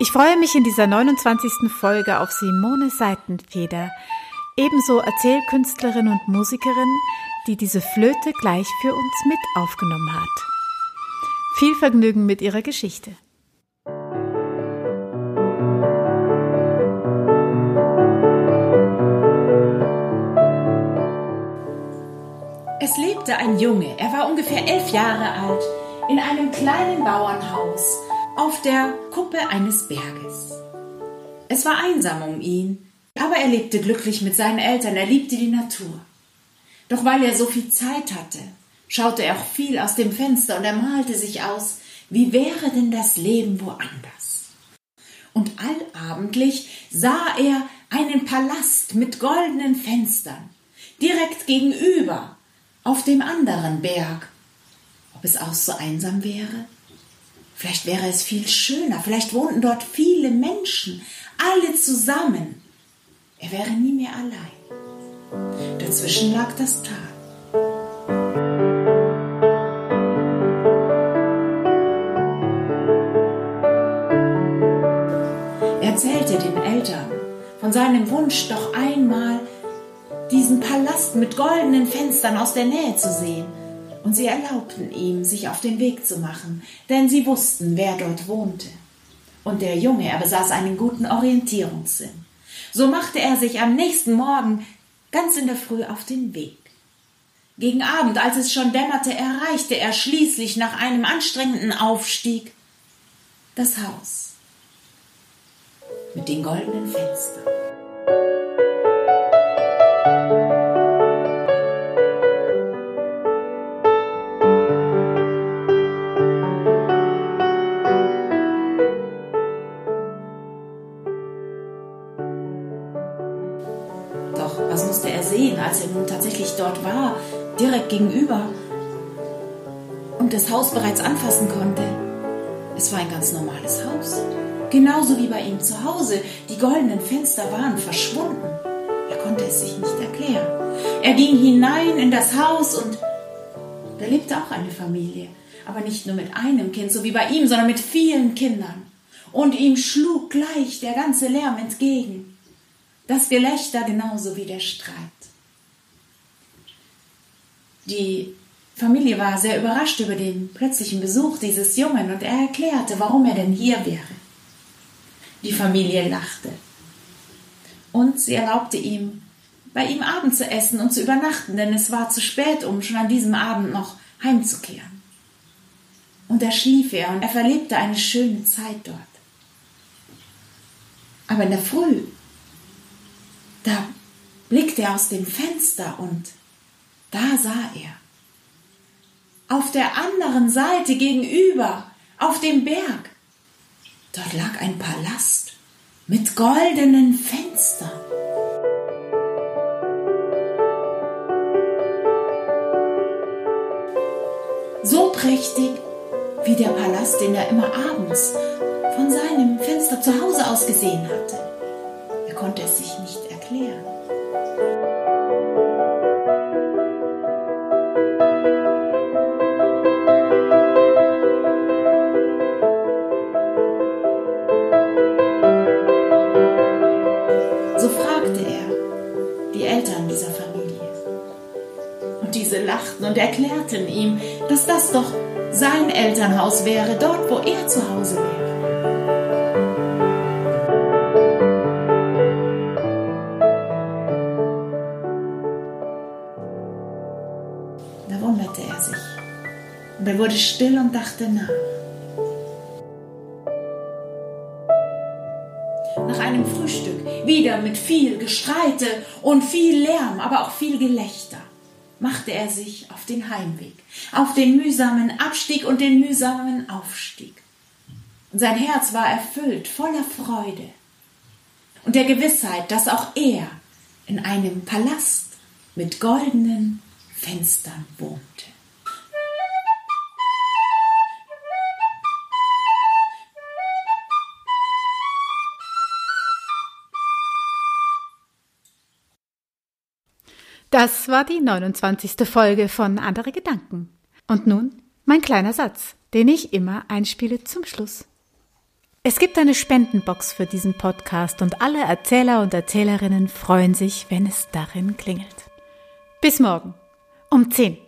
Ich freue mich in dieser 29. Folge auf Simone Seitenfeder, ebenso Erzählkünstlerin und Musikerin, die diese Flöte gleich für uns mit aufgenommen hat. Viel Vergnügen mit ihrer Geschichte. Es lebte ein Junge, er war ungefähr elf Jahre alt, in einem kleinen Bauernhaus auf der Kuppe eines Berges. Es war einsam um ihn, aber er lebte glücklich mit seinen Eltern, er liebte die Natur. Doch weil er so viel Zeit hatte, schaute er auch viel aus dem Fenster und er malte sich aus, wie wäre denn das Leben woanders? Und allabendlich sah er einen Palast mit goldenen Fenstern, direkt gegenüber, auf dem anderen Berg. Ob es auch so einsam wäre? Vielleicht wäre es viel schöner, vielleicht wohnten dort viele Menschen, alle zusammen. Er wäre nie mehr allein. Dazwischen lag das Tal. Er erzählte den Eltern von seinem Wunsch, doch einmal diesen Palast mit goldenen Fenstern aus der Nähe zu sehen und sie erlaubten ihm, sich auf den Weg zu machen, denn sie wussten, wer dort wohnte. Und der Junge, er besaß einen guten Orientierungssinn. So machte er sich am nächsten Morgen ganz in der Früh auf den Weg. Gegen Abend, als es schon dämmerte, erreichte er schließlich nach einem anstrengenden Aufstieg das Haus mit den goldenen Fenstern. Was musste er sehen, als er nun tatsächlich dort war, direkt gegenüber und das Haus bereits anfassen konnte? Es war ein ganz normales Haus. Genauso wie bei ihm zu Hause. Die goldenen Fenster waren verschwunden. Er konnte es sich nicht erklären. Er ging hinein in das Haus und da lebte auch eine Familie. Aber nicht nur mit einem Kind, so wie bei ihm, sondern mit vielen Kindern. Und ihm schlug gleich der ganze Lärm entgegen das Gelächter genauso wie der Streit. Die Familie war sehr überrascht über den plötzlichen Besuch dieses Jungen und er erklärte, warum er denn hier wäre. Die Familie lachte und sie erlaubte ihm, bei ihm Abend zu essen und zu übernachten, denn es war zu spät, um schon an diesem Abend noch heimzukehren. Und da schlief er und er verlebte eine schöne Zeit dort. Aber in der Früh da blickte er aus dem Fenster und da sah er. Auf der anderen Seite gegenüber, auf dem Berg, dort lag ein Palast mit goldenen Fenstern. So prächtig wie der Palast, den er immer abends von seinem Fenster zu Hause aus gesehen hatte. Er konnte es sich erklären. So fragte er die Eltern dieser Familie. Und diese lachten und erklärten ihm, dass das doch sein Elternhaus wäre, dort, wo er zu Hause wäre. Wurde still und dachte nach. Nach einem Frühstück, wieder mit viel Gestreite und viel Lärm, aber auch viel Gelächter, machte er sich auf den Heimweg, auf den mühsamen Abstieg und den mühsamen Aufstieg. Sein Herz war erfüllt, voller Freude und der Gewissheit, dass auch er in einem Palast mit goldenen Fenstern wohnte. Das war die 29. Folge von Andere Gedanken. Und nun mein kleiner Satz, den ich immer einspiele zum Schluss. Es gibt eine Spendenbox für diesen Podcast und alle Erzähler und Erzählerinnen freuen sich, wenn es darin klingelt. Bis morgen um 10.